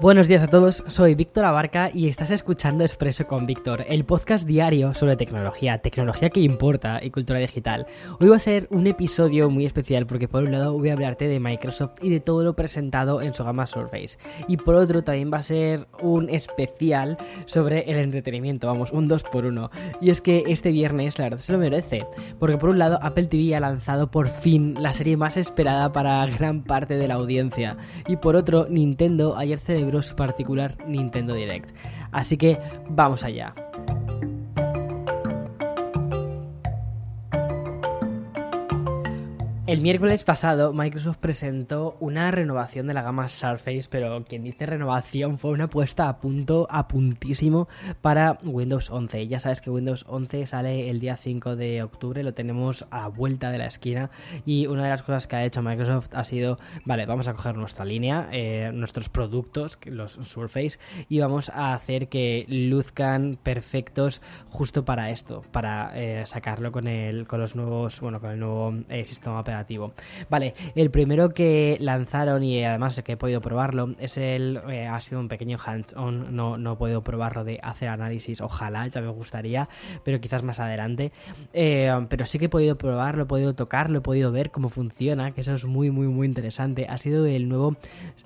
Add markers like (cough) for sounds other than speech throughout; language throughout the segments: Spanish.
Buenos días a todos, soy Víctor Abarca y estás escuchando Expreso con Víctor, el podcast diario sobre tecnología, tecnología que importa y cultura digital. Hoy va a ser un episodio muy especial porque por un lado voy a hablarte de Microsoft y de todo lo presentado en su gama Surface. Y por otro también va a ser un especial sobre el entretenimiento, vamos, un 2 por 1 Y es que este viernes la verdad se lo merece, porque por un lado Apple TV ha lanzado por fin la serie más esperada para gran parte de la audiencia. Y por otro Nintendo ayer celebró su particular Nintendo Direct. Así que vamos allá. El miércoles pasado Microsoft presentó una renovación de la gama Surface, pero quien dice renovación fue una puesta a punto, a puntísimo para Windows 11. Ya sabes que Windows 11 sale el día 5 de octubre, lo tenemos a vuelta de la esquina y una de las cosas que ha hecho Microsoft ha sido, vale, vamos a coger nuestra línea, eh, nuestros productos, los Surface, y vamos a hacer que luzcan perfectos justo para esto, para eh, sacarlo con, el, con los nuevos, bueno, con el nuevo eh, sistema operativo Vale, el primero que lanzaron y además que he podido probarlo es el. Eh, ha sido un pequeño hands-on, no, no he podido probarlo de hacer análisis, ojalá, ya me gustaría, pero quizás más adelante. Eh, pero sí que he podido probarlo, he podido tocarlo, he podido ver cómo funciona, que eso es muy, muy, muy interesante. Ha sido el nuevo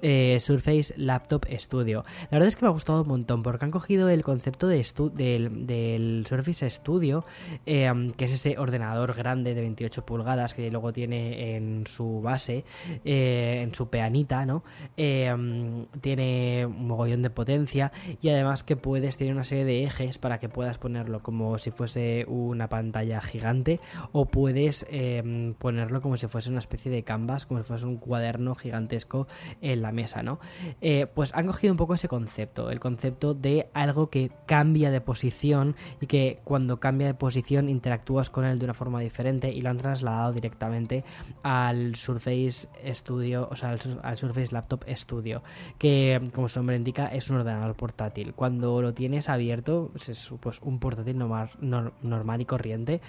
eh, Surface Laptop Studio. La verdad es que me ha gustado un montón porque han cogido el concepto de del, del, Surface Studio, que es ese ordenador grande de 28 pulgadas que luego tiene en su base, eh, en su peanita, ¿no? Eh, tiene un mogollón de potencia y además que puedes, tener una serie de ejes para que puedas ponerlo como si fuese una pantalla gigante o puedes eh, ponerlo como si fuese una especie de canvas, como si fuese un cuaderno gigantesco en la mesa, ¿no? pues han cogido un poco ese concepto, el concepto de algo que cambia de posición y que cuando cambia de posición interactúas con él de una forma diferente y lo han trasladado directamente al Surface Studio, o sea, al, Surface Laptop Studio, que como su nombre indica es un ordenador portátil. Cuando lo tienes abierto, es pues, un portátil normal, normal y corriente,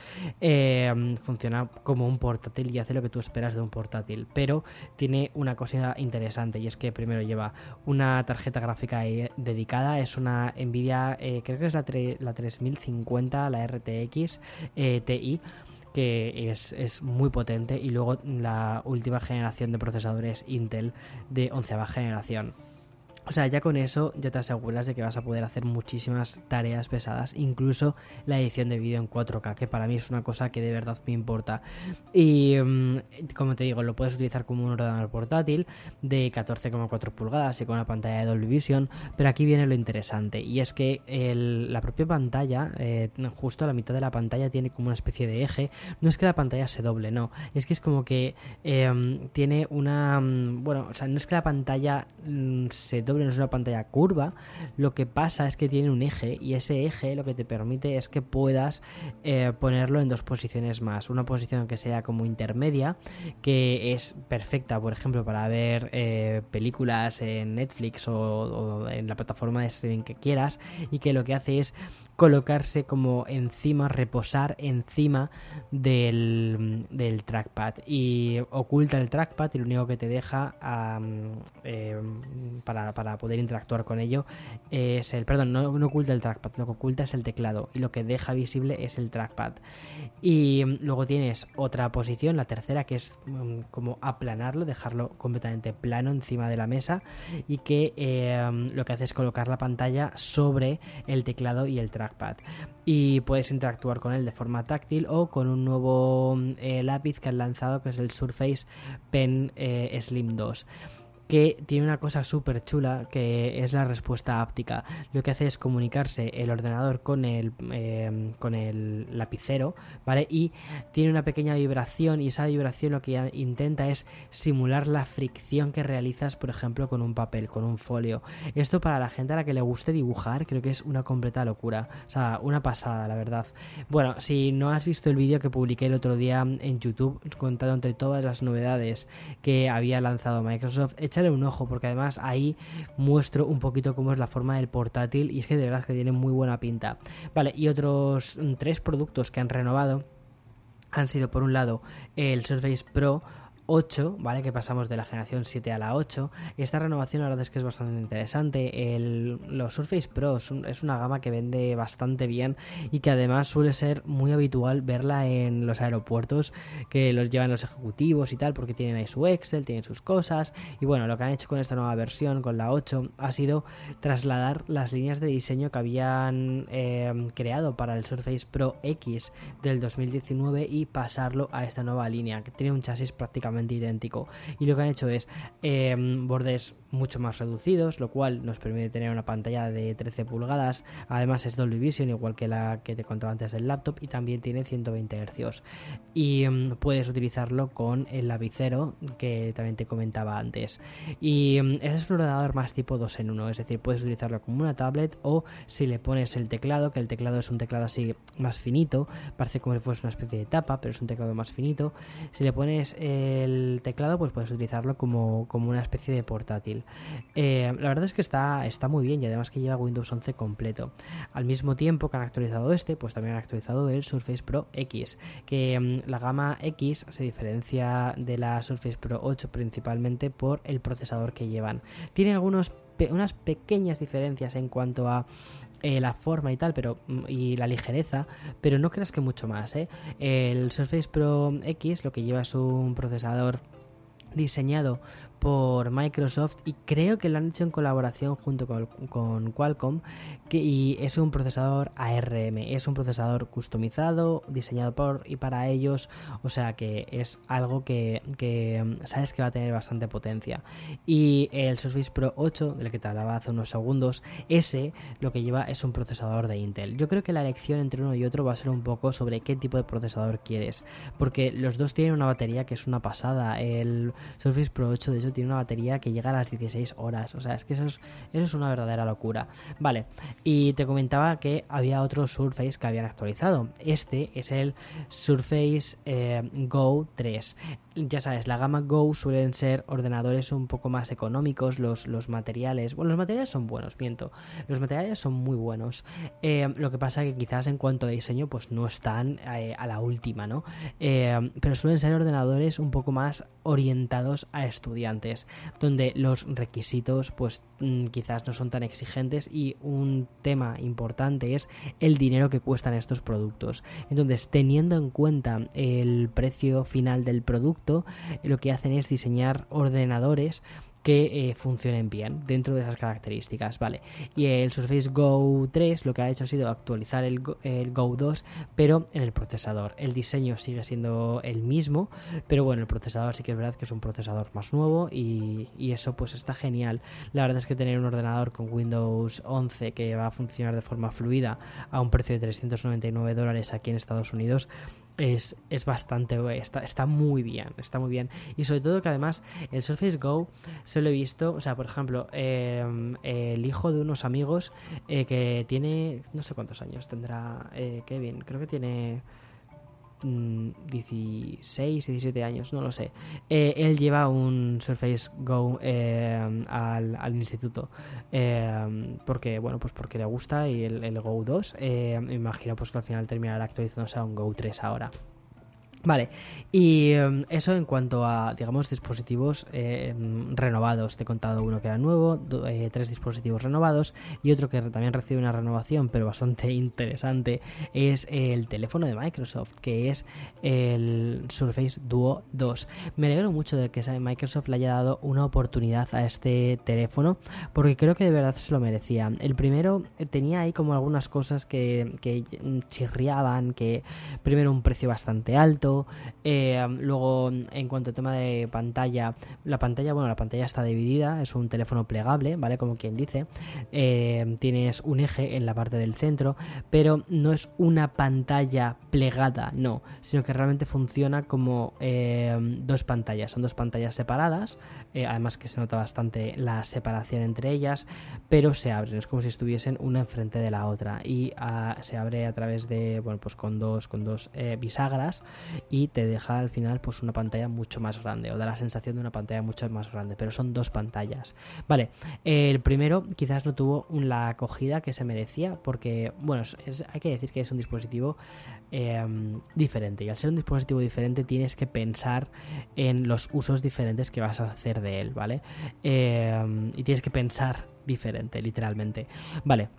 eh, funciona como un portátil y hace lo que tú esperas de un portátil, pero tiene una cosa interesante y es que primero lleva una tarjeta gráfica dedicada, es una Nvidia, eh, creo que es la, la 3050, la RTX eh, TI que es, muy potente y luego la última generación de procesadores Intel de onceava generación. O sea, ya con eso ya te aseguras de que vas a poder hacer muchísimas tareas pesadas, incluso la edición de vídeo en 4K, que para mí es una cosa que de verdad me importa. Y mm, como te digo, lo puedes utilizar como un ordenador portátil de 14,4 pulgadas y con una pantalla de Dolby Vision, pero aquí viene lo interesante, y es que la propia pantalla, eh, justo a la mitad de la pantalla tiene como una especie de eje, no es que la pantalla se doble, no, es que es como que em, tiene una... Mm, bueno, o sea, no es que la pantalla mm, se doble, no es una pantalla curva, lo que pasa es que tiene un eje y ese eje lo que te permite es que puedas eh, ponerlo en dos posiciones más. Una posición que sea como intermedia, que es perfecta, por ejemplo, para ver eh, películas en Netflix o, en la plataforma de streaming que quieras y que lo que hace es colocarse como encima, reposar encima del, trackpad y oculta el trackpad y lo único que te deja eh, para, poder interactuar con ello es el, perdón, no, oculta el trackpad, lo que oculta es el teclado y lo que deja visible es el trackpad. Y luego tienes otra posición, la tercera, que es mm, como aplanarlo, dejarlo completamente plano encima de la mesa y que eh, lo que hace es colocar la pantalla sobre el teclado y el trackpad y puedes interactuar con él de forma táctil o con un nuevo eh, lápiz que han lanzado que es el Surface Pen eh, Slim 2 que tiene una cosa súper chula que es la respuesta áptica. Lo que hace es comunicarse el ordenador con el, em, con el lapicero, ¿vale? Y tiene una pequeña vibración y esa vibración lo que intenta es simular la fricción que realizas, por ejemplo, con un papel, con un folio. Esto para la gente a la que le guste dibujar creo que es una completa locura. O sea, una pasada, la verdad. Bueno, si no has visto el vídeo que publiqué el otro día en YouTube contando entre todas las novedades que había lanzado Microsoft, échale un ojo porque además ahí muestro un poquito cómo es la forma del portátil y es que de verdad que tiene muy buena pinta. Vale, y otros mm, tres productos que han renovado han sido por un lado el Surface Pro 8, ¿vale? Que pasamos de la generación 7 a la 8. Y esta renovación la verdad es que es bastante interesante. El, los Surface Pro es una gama que vende bastante bien y que además suele ser muy habitual verla en los aeropuertos que los llevan los ejecutivos y tal, porque tienen ahí su Excel, tienen sus cosas. Y bueno, lo que han hecho con esta nueva versión, con la 8, ha sido trasladar las líneas de diseño que habían eh, creado para el Surface Pro X del 2019 y pasarlo a esta nueva línea, que tiene un chasis prácticamente idéntico. Y lo que han hecho es em, bordes mucho más reducidos, lo cual nos permite tener una pantalla de 13 pulgadas. Además es Dolby Vision, igual que la que te contaba antes del laptop, y también tiene 120 Hz. Y em, puedes utilizarlo con el lapicero que también te comentaba antes. Y ese es un ordenador más tipo 2 en 1, es decir, puedes utilizarlo como una tablet o si le pones el teclado, que el teclado es un teclado así más finito, parece como si fuese una especie de tapa, pero es un teclado más finito. Si le pones el teclado, pues puedes utilizarlo como, como una especie de portátil. Eh, la verdad es que está, está muy bien y además que lleva Windows 11 completo. Al mismo tiempo que han actualizado este, pues también han actualizado el Surface Pro X, que mm, la gama X se diferencia de la Surface Pro 8 principalmente por el procesador que llevan. Tiene algunos unas pequeñas diferencias en cuanto a eh, la forma y tal, pero mm, y la ligereza, pero no creas que mucho más. ¿eh? El Surface Pro X lo que lleva es un procesador diseñado por Microsoft y creo que lo han hecho en colaboración junto con, Qualcomm que, y es un procesador ARM, es un procesador customizado, diseñado por y para ellos, o sea que es algo que, mm, sabes que va a tener bastante potencia. Y el Surface Pro 8, del que te hablaba hace unos segundos, ese lo que lleva es un procesador de Intel. Yo creo que la elección entre uno y otro va a ser un poco sobre qué tipo de procesador quieres, porque los dos tienen una batería que es una pasada. El Surface Pro 8 de hecho tiene una batería que llega a las 16 horas. O sea, es que eso es, una verdadera locura. Vale, y te comentaba que había otro Surface que habían actualizado. Este es el Surface eh, Go 3 ya sabes, la gama Go suelen ser ordenadores un poco más económicos, los, los materiales, bueno, los materiales son buenos, miento, los materiales son muy buenos. Eh, lo que pasa que quizás en cuanto a diseño, pues no están eh, a la última, ¿no? Eh, pero suelen ser ordenadores un poco más orientados a estudiantes, donde los requisitos, pues mm, quizás no son tan exigentes y un tema importante es el dinero que cuestan estos productos. Entonces, teniendo en cuenta el precio final del producto, lo que hacen es diseñar ordenadores que eh, funcionen bien dentro de esas características, ¿vale? Y el Surface Go 3 lo que ha hecho ha sido actualizar el Go, 2, pero en el procesador. El diseño sigue siendo el mismo, pero bueno, el procesador sí que es verdad que es un procesador más nuevo y, y eso pues está genial. La verdad es que tener un ordenador con Windows 11 que va a funcionar de forma fluida a un precio de 399 dólares aquí en Estados Unidos es, es bastante, está, está muy bien, está muy bien. Y sobre todo que además el Surface Go se lo he visto, o sea, por ejemplo, em, el hijo de unos amigos eh, que tiene, no sé cuántos años tendrá eh, Kevin, creo que tiene 16, mm, 17 años, no lo sé. Eh, él lleva un Surface Go eh, al, instituto eh, porque, bueno, pues porque le gusta y el, el Go 2 me imagino pues que al final terminará actualizándose a un Go 3 ahora. Vale, y em, eso en cuanto a, digamos, dispositivos em, renovados. Te he contado uno que era nuevo, eh, tres dispositivos renovados y otro que también recibe una renovación, pero bastante (laughs) interesante, es el teléfono de Microsoft, que es el Surface Duo 2. Me alegro mucho de que Microsoft le haya dado una oportunidad a este teléfono, porque creo que de verdad se lo merecía. El primero eh, tenía ahí como algunas cosas que, que chirriaban, que primero un precio bastante alto, Eh, luego, en cuanto al tema de pantalla, la pantalla, bueno, la pantalla está dividida, es un teléfono plegable, ¿vale? Como quien dice. Eh, tienes un eje en la parte del centro, pero no es una pantalla plegada, no, sino que realmente funciona como eh, dos pantallas. Son dos pantallas separadas, además que se nota bastante la separación entre ellas, pero se abren, es como si estuviesen una enfrente de la otra y ah, se abre a través de, bueno, pues con dos, con dos bisagras y te deja al final pues una pantalla mucho más grande o da la sensación de una pantalla mucho más grande, pero son dos pantallas. Vale, el primero quizás no tuvo la acogida que se merecía porque, bueno, hay que decir que es un dispositivo em, diferente y al ser un dispositivo diferente tienes que pensar en los usos diferentes que vas a hacer de él, ¿vale? Em, y tienes que pensar diferente, literalmente. Vale,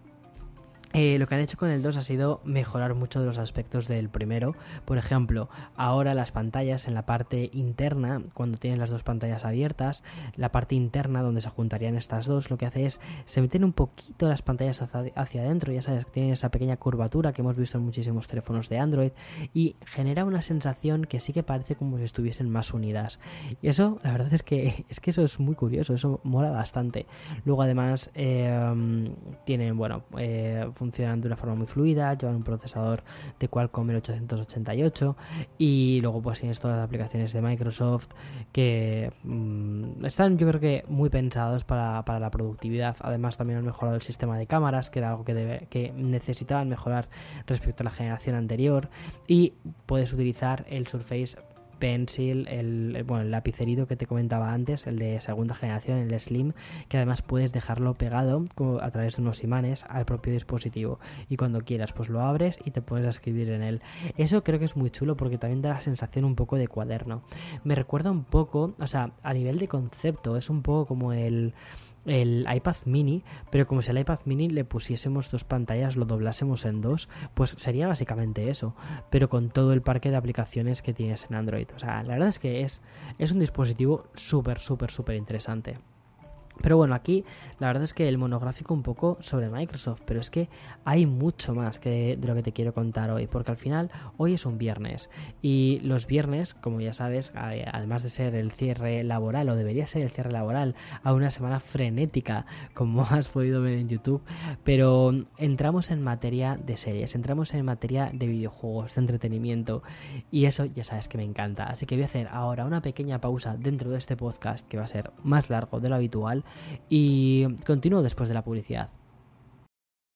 eh, lo que han hecho con el 2 ha sido mejorar mucho de los aspectos del primero. Por ejemplo, ahora las pantallas en la parte interna, cuando tienes las dos pantallas abiertas, la parte interna donde se juntarían estas dos, lo que hace es se meten un poquito las pantallas hacia, adentro. Ya sabes, tienen esa pequeña curvatura que hemos visto en muchísimos teléfonos de Android y genera una sensación que sí que parece como si estuviesen más unidas. Y eso, la verdad es que (laughs) es que eso es muy curioso, eso mola bastante. Luego, además, eh, tienen, bueno, eh, funcionan de una forma muy fluida, llevan un procesador de Qualcomm 888 y luego pues tienes todas las aplicaciones de Microsoft que mm, están yo creo que muy pensados para, la productividad. Además también han mejorado el sistema de cámaras, que era algo que, que necesitaban mejorar respecto a la generación anterior y puedes utilizar el Surface Pencil, el, bueno, el lapicerito que te comentaba antes, el de segunda generación, el Slim, que además puedes dejarlo pegado a través de unos imanes al propio dispositivo y cuando quieras pues lo abres y te puedes escribir en él. Eso creo que es muy chulo porque también da la sensación un poco de cuaderno. Me recuerda un poco, o sea, a nivel de concepto, es un poco como el el iPad mini, pero como si al iPad mini le pusiésemos dos pantallas, lo doblásemos en dos, pues sería básicamente eso, pero con todo el parque de aplicaciones que tienes en Android. O sea, la verdad es que es, es un dispositivo súper, súper, súper interesante. Pero bueno, aquí la verdad es que el monográfico un poco sobre Microsoft, pero es que hay mucho más que de lo que te quiero contar hoy, porque al final hoy es un viernes y los viernes, como ya sabes, además de ser el cierre laboral o debería ser el cierre laboral a una semana frenética, como (laughs) has podido ver en YouTube, pero entramos en materia de series, entramos en materia de videojuegos, de entretenimiento y eso ya sabes que me encanta, así que voy a hacer ahora una pequeña pausa dentro de este podcast que va a ser más largo de lo habitual y continúo después de la publicidad.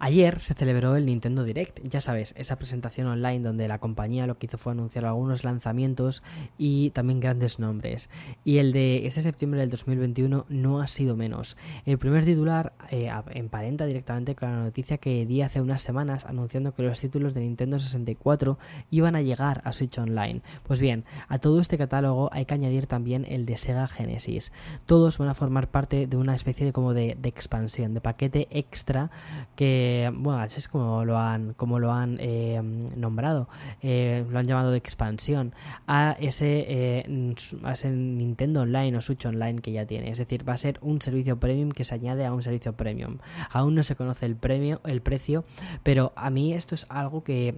Ayer se celebró el Nintendo Direct, ya sabes, esa presentación online donde la compañía lo que hizo fue anunciar algunos lanzamientos y también grandes nombres. Y el de este septiembre del 2021 no ha sido menos. El primer titular eh, emparenta directamente con la noticia que di hace unas semanas anunciando que los títulos de Nintendo 64 iban a llegar a Switch Online. Pues bien, a todo este catálogo hay que añadir también el de Sega Genesis. Todos van a formar parte de una especie de como de expansión, de paquete extra que eh, bueno, así es como lo han, como lo han eh, nombrado, eh, lo han llamado de expansión a ese, a ese Nintendo Online o Switch Online que ya tiene. Es decir, va a ser un servicio premium que se añade a un servicio premium. Aún no se conoce el premio, el precio, pero a mí esto es algo que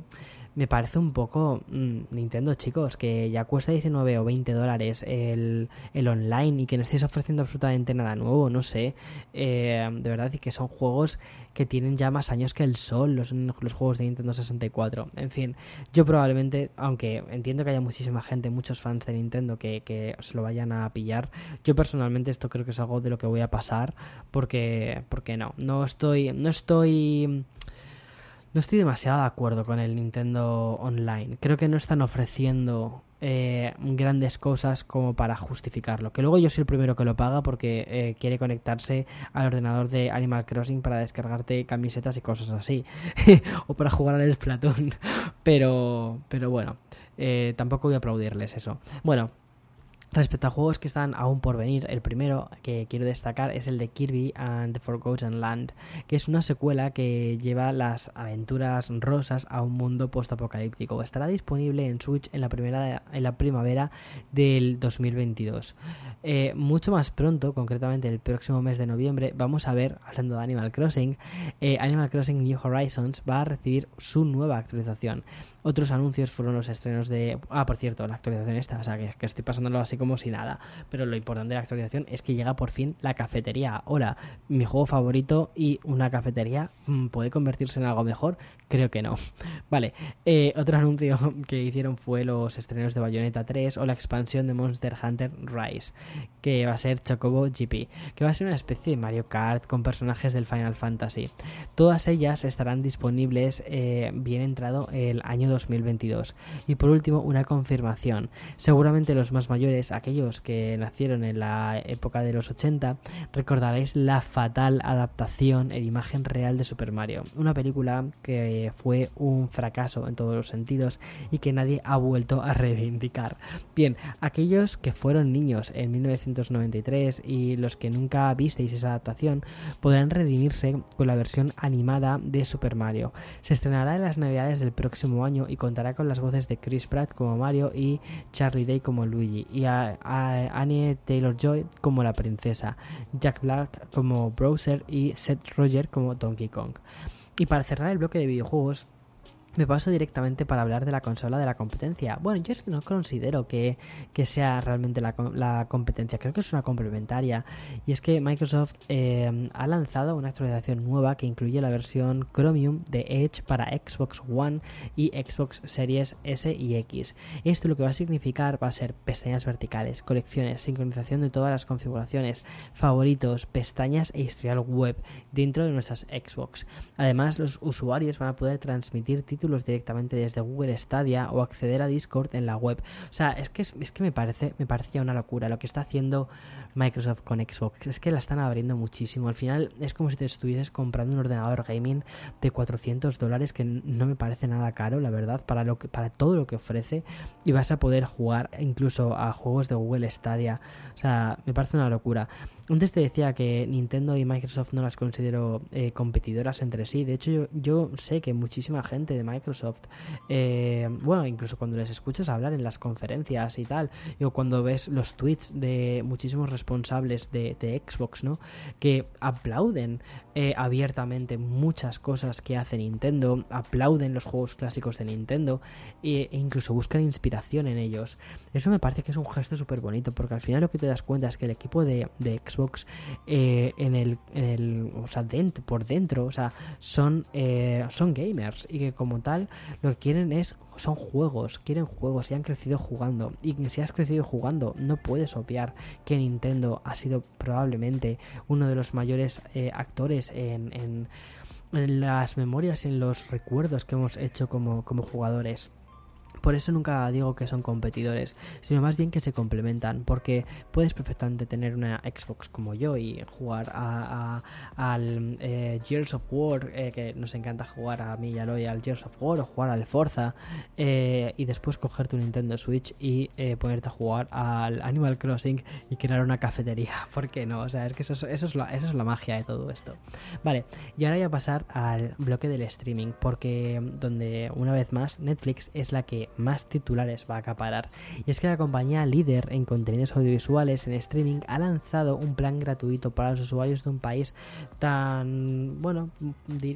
me parece un poco mm, Nintendo, chicos, que ya cuesta 19 o 20 dólares el, el, online y que no estéis ofreciendo absolutamente nada nuevo, no sé. Eh, de verdad, y que son juegos que tienen ya más años que el sol, los, los juegos de Nintendo 64. En fin, yo probablemente, aunque entiendo que haya muchísima gente, muchos fans de Nintendo que, que se lo vayan a pillar, yo personalmente esto creo que es algo de lo que voy a pasar porque, porque no, no estoy, no estoy no estoy demasiado de acuerdo con el Nintendo Online. Creo que no están ofreciendo eh, grandes cosas como para justificarlo. Que luego yo soy el primero que lo paga porque eh, quiere conectarse al ordenador de Animal Crossing para descargarte camisetas y cosas así. (laughs) o para jugar al Splatoon. (laughs) pero, pero bueno, eh, tampoco voy a aplaudirles eso. Bueno, Respecto a juegos que están aún por venir, el primero que quiero destacar es el de Kirby and the Forgotten Land, que es una secuela que lleva las aventuras rosas a un mundo postapocalíptico. Estará disponible en Switch en la, primera, en la primavera del 2022. Eh, mucho más pronto, concretamente el próximo mes de noviembre, vamos a ver, hablando de Animal Crossing, eh, Animal Crossing New Horizons va a recibir su nueva actualización. Otros anuncios fueron los estrenos de... Ah, por cierto, la actualización esta, o sea, que, que, estoy pasándolo así como si nada. Pero lo importante de la actualización es que llega por fin la cafetería. Hola, mi juego favorito y una cafetería mm, puede convertirse en algo mejor. Creo que no. (laughs) Vale, eh, otro anuncio (laughs) que hicieron fue los estrenos de Bayonetta 3 o la expansión de Monster Hunter Rise, que va a ser Chocobo GP, que va a ser una especie de Mario Kart con personajes del Final Fantasy. Todas ellas estarán disponibles eh, bien entrado el año 2022. Y por último, una confirmación. Seguramente los más mayores, aquellos que nacieron en la época de los 80, recordaréis la fatal adaptación en imagen real de Super Mario. Una película que fue un fracaso en todos los sentidos y que nadie ha vuelto a reivindicar. Bien, aquellos que fueron niños en 1993 y los que nunca visteis esa adaptación podrán redimirse con la versión animada de Super Mario. Se estrenará en las navidades del próximo año y contará con las voces de Chris Pratt como Mario y Charlie Day como Luigi y a, Annie Taylor Joy como la princesa, Jack Black como Browser y Seth Roger como Donkey Kong. Y para cerrar el bloque de videojuegos, me paso directamente para hablar de la consola de la competencia. Bueno, yo es que no considero que, sea realmente la, competencia, creo que es una complementaria. Y es que Microsoft eh, ha lanzado una actualización nueva que incluye la versión Chromium de Edge para Xbox One y Xbox Series S y X. Esto lo que va a significar va a ser pestañas verticales, colecciones, sincronización de todas las configuraciones, favoritos, pestañas e historial web dentro de nuestras Xbox. Además, los usuarios van a poder transmitir títulos directamente desde Google Stadia o acceder a Discord en la web. O sea, es que, es, que me, parece, me parece ya una locura lo que está haciendo Microsoft con Xbox. Es que la están abriendo muchísimo. Al final es como si te estuvieses comprando un ordenador gaming de 400 dólares que no me parece nada caro, la verdad, para, lo que, para todo lo que ofrece. Y vas a poder jugar incluso a juegos de Google Stadia. O sea, me parece una locura. Antes te decía que Nintendo y Microsoft no las considero eh, competidoras entre sí. De hecho, yo, sé que muchísima gente de Microsoft, eh, bueno, incluso cuando les escuchas hablar en las conferencias y tal, o cuando ves los tweets de muchísimos responsables de, Xbox, ¿no? Que aplauden eh, abiertamente muchas cosas que hace Nintendo, aplauden los juegos clásicos de Nintendo e, incluso buscan inspiración en ellos. Eso me parece que es un gesto súper bonito, porque al final lo que te das cuenta es que el equipo de, Xbox eh, en, el, o sea, dentro, por dentro, o sea, son, eh, son gamers y que como tal lo que quieren es son juegos, quieren juegos y han crecido jugando. Y si has crecido jugando, no puedes obviar que Nintendo ha sido probablemente uno de los mayores eh, actores en, en, las memorias, en los recuerdos que hemos hecho como, como jugadores. Por eso nunca digo que son competidores, sino más bien que se complementan, porque puedes perfectamente tener una Xbox como yo y jugar a, al eh, Gears of War, eh, que nos encanta jugar a mí y a Loy al Gears of War, o jugar al Forza, eh, y después coger tu Nintendo Switch y ponerte a jugar al Animal Crossing y crear una cafetería. (laughs) ¿Por qué no? O sea, es que eso, eso, es la, eso es la magia de todo esto. Vale, y ahora voy a pasar al bloque del streaming, porque donde una vez más Netflix es la que más titulares va a acaparar. Y es que la compañía líder en contenidos audiovisuales en streaming ha lanzado un plan gratuito para los usuarios de un país tan, bueno,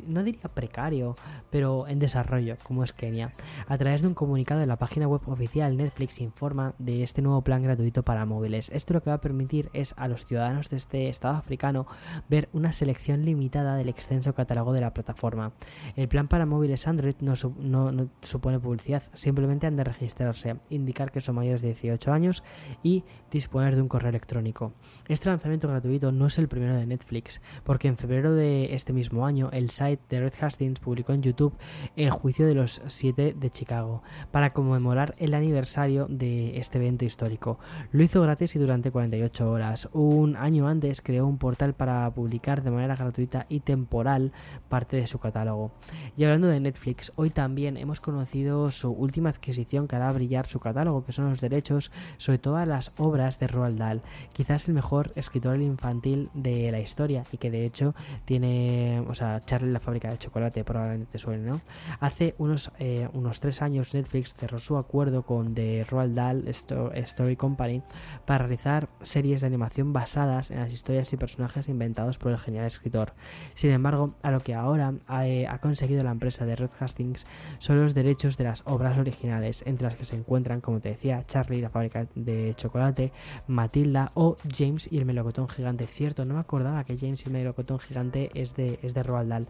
no diría precario, pero en desarrollo como es Kenia. A través de un comunicado en la página web oficial, Netflix informa de este nuevo plan gratuito para móviles. Esto lo que va a permitir es a los ciudadanos de este estado africano ver una selección limitada del extenso catálogo de la plataforma. El plan para móviles Android no, no supone publicidad, siempre han de registrarse, indicar que son mayores de 18 años y disponer de un correo electrónico. Este lanzamiento gratuito no es el primero de Netflix, porque en febrero de este mismo año el site de Red Hastings publicó en YouTube el juicio de los siete de Chicago para conmemorar el aniversario de este evento histórico. Lo hizo gratis y durante 48 horas. Un año antes creó un portal para publicar de manera gratuita y temporal parte de su catálogo. Y hablando de Netflix, hoy también hemos conocido su última adquisición que hará brillar su catálogo, que son los derechos sobre todas las obras de Roald Dahl, quizás el mejor escritor infantil de la historia y que de hecho tiene, o sea, Charlie la fábrica de chocolate probablemente te suene, ¿no? Hace unos, eh, unos tres años Netflix cerró su acuerdo con The Roald Dahl Story Company para realizar series de animación basadas en las historias y personajes inventados por el genial escritor. Sin embargo, a lo que ahora ha, eh, ha conseguido la empresa de Red Hastings son los derechos de las obras originales, entre las que se encuentran, como te decía, Charlie la fábrica de chocolate, Matilda o James y el melocotón gigante. Cierto, no me acordaba que James y el melocotón gigante es de, es de Roald Dahl.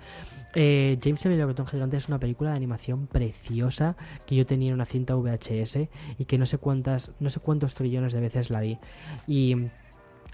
Eh, James y el melocotón gigante es una película de animación preciosa que yo tenía en una cinta VHS y que no sé cuántas, no sé cuántos trillones de veces la vi. Y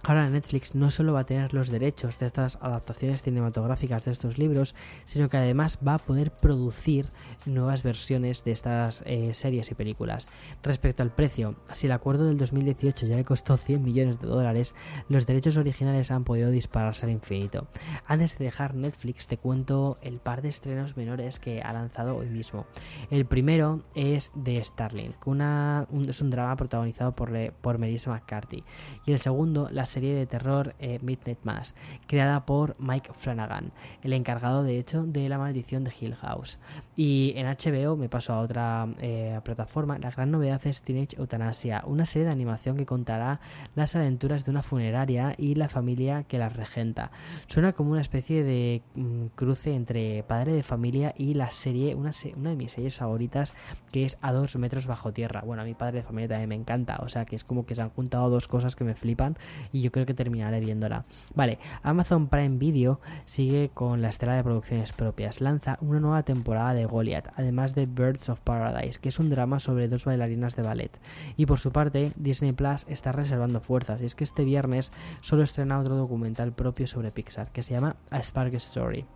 Ahora Netflix no solo va a tener los derechos de estas adaptaciones cinematográficas de estos libros, sino que además va a poder producir nuevas versiones de estas eh, series y películas. Respecto al precio, si el acuerdo del 2018 ya le costó 100 millones de dólares, los derechos originales han podido dispararse al infinito. Antes de dejar Netflix te cuento el par de estrenos menores que ha lanzado hoy mismo. El primero es de Starling, que es un drama protagonizado por, por Melissa McCarthy. Y el segundo, la serie de terror eh, Midnight Mass, creada por Mike Flanagan, el encargado de hecho de La maldición de Hill House. Y en HBO me paso a otra eh, plataforma, la gran novedad es Teenage Eutanasia, una serie de animación que contará las aventuras de una funeraria y la familia que la regenta. Suena como una especie de mm, cruce entre padre de familia y la serie, una, una de mis series favoritas que es A dos metros bajo tierra. Bueno, a mi padre de familia también me encanta, o sea que es como que se han juntado dos cosas que me flipan y yo creo que terminaré viéndola. Vale, Amazon Prime Video sigue con la estela de producciones propias. Lanza una nueva temporada de Goliath, además de Birds of Paradise, que es un drama sobre dos bailarinas de ballet. Y por su parte, Disney Plus está reservando fuerzas, y es que este viernes solo estrena otro documental propio sobre Pixar, que se llama A Spark Story.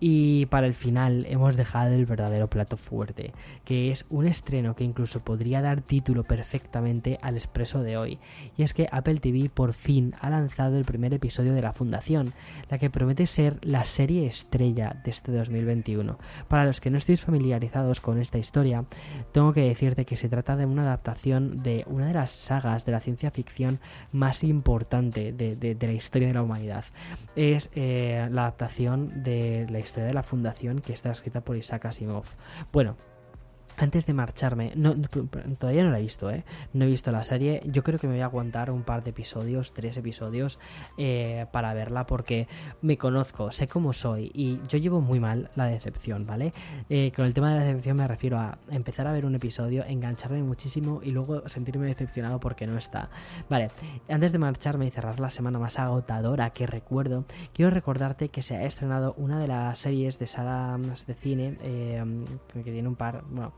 Y para el final hemos dejado el verdadero plato fuerte, que es un estreno que incluso podría dar título perfectamente al expreso de hoy. Y es que Apple TV por fin ha lanzado el primer episodio de La Fundación, la que promete ser la serie estrella de este 2021. Para los que no estéis familiarizados con esta historia, tengo que decirte que se trata de una adaptación de una de las sagas de la ciencia ficción más importante de, la historia de la humanidad. Es eh, la adaptación de la historia de la fundación que está escrita por Isaac Asimov. Bueno, antes de marcharme, no, todavía no la he visto, ¿eh? No he visto la serie. Yo creo que me voy a aguantar un par de episodios, tres episodios, eh, para verla porque me conozco, sé cómo soy y yo llevo muy mal la decepción, ¿vale? Eh, con el tema de la decepción me refiero a empezar a ver un episodio, engancharme muchísimo y luego sentirme decepcionado porque no está. Vale, antes de marcharme y cerrar la semana más agotadora que recuerdo, quiero recordarte que se ha estrenado una de las series de salas de cine eh, que tiene un par, bueno,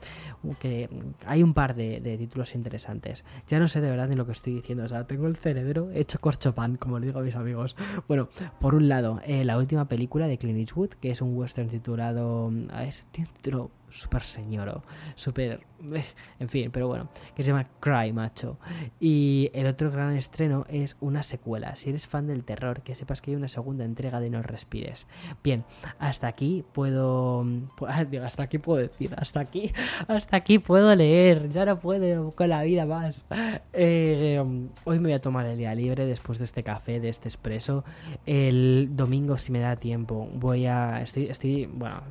que hay un par de, títulos interesantes. Ya no sé de verdad ni lo que estoy diciendo, o sea, tengo el cerebro hecho corchopan, como le digo a mis amigos. Bueno, por un lado, eh, la última película de Clint Eastwood, que es un western titulado... Es título súper señoro, súper... (laughs) En fin, pero bueno, que se llama Cry, macho. Y el otro gran estreno es una secuela. Si eres fan del terror, que sepas que hay una segunda entrega de No Respires. Bien, hasta aquí puedo... (laughs) Hasta aquí puedo decir, hasta aquí, hasta aquí puedo leer, ya no puedo con la vida más. Eh, hoy me voy a tomar el día libre después de este café, de este expreso. El domingo, si me da tiempo, voy a... Estoy, estoy bueno,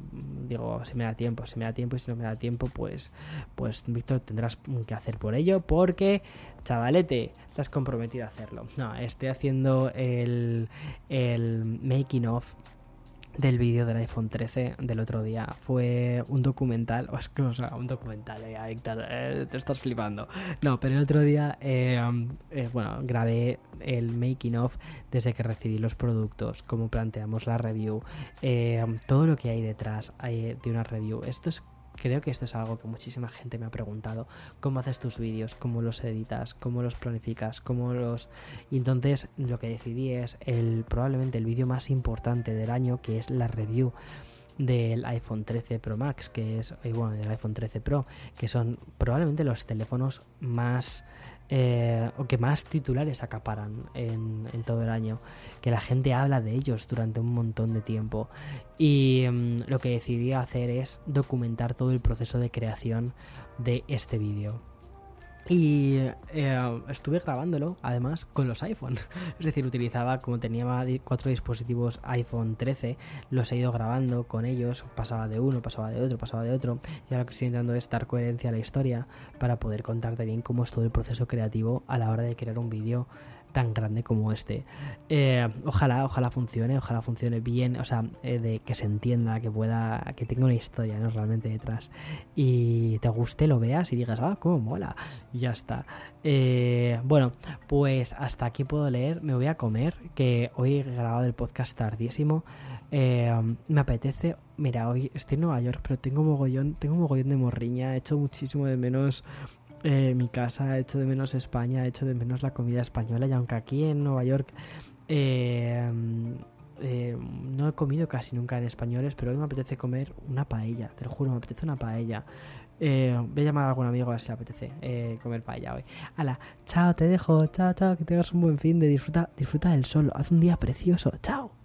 digo, si me da tiempo, si me da tiempo y si no me da tiempo, pues, pues Víctor tendrás que hacer por ello porque, chavalete, estás comprometido a hacerlo. No, estoy haciendo el, el making of del vídeo del iPhone 13 del otro día. Fue un documental, (laughs) o sea, un documental, eh, eh, te estás flipando. No, pero el otro día, eh, eh, bueno, grabé el making of desde que recibí los productos, cómo planteamos la review, todo lo que hay detrás de una review. Esto es creo que esto es algo que muchísima gente me ha preguntado. ¿Cómo haces tus vídeos? ¿Cómo los editas? ¿Cómo los planificas? ¿Cómo los...? Y entonces lo que decidí es el probablemente el vídeo más importante del año, que es la review del iPhone 13 Pro Max, que es, bueno, del iPhone 13 Pro, que son probablemente los teléfonos más eh, o que más titulares acaparan en, todo el año, que la gente habla de ellos durante un montón de tiempo. Y mm, lo que decidí hacer es documentar todo el proceso de creación de este vídeo. Y eh, estuve grabándolo además con los iPhone. (laughs) Es decir, utilizaba, como tenía cuatro dispositivos iPhone 13, los he ido grabando con ellos. Pasaba de uno, pasaba de otro, pasaba de otro. Y ahora lo que estoy intentando es dar coherencia a la historia para poder contarte bien cómo es todo el proceso creativo a la hora de crear un vídeo tan grande como este. Eh, ojalá, ojalá funcione, ojalá funcione bien, o sea, eh, de que se entienda, que pueda, que tenga una historia ¿no? realmente detrás y te guste, lo veas y digas, ah, cómo mola, y ya está. Eh, bueno, pues hasta aquí puedo leer, me voy a comer, que hoy he grabado el podcast tardísimo, me apetece, mira, hoy estoy en Nueva York, pero tengo mogollón, tengo mogollón de morriña, he hecho muchísimo de menos eh, mi casa, he hecho de menos España, he hecho de menos la comida española y aunque aquí en Nueva York eh, eh, no he comido casi nunca en españoles, pero hoy me apetece comer una paella, te lo juro, me apetece una paella. voy a llamar a algún amigo a ver si le apetece comer paella hoy. Hala, chao, te dejo, chao, chao, que tengas un buen fin de disfruta, disfruta del sol, haz un día precioso, chao.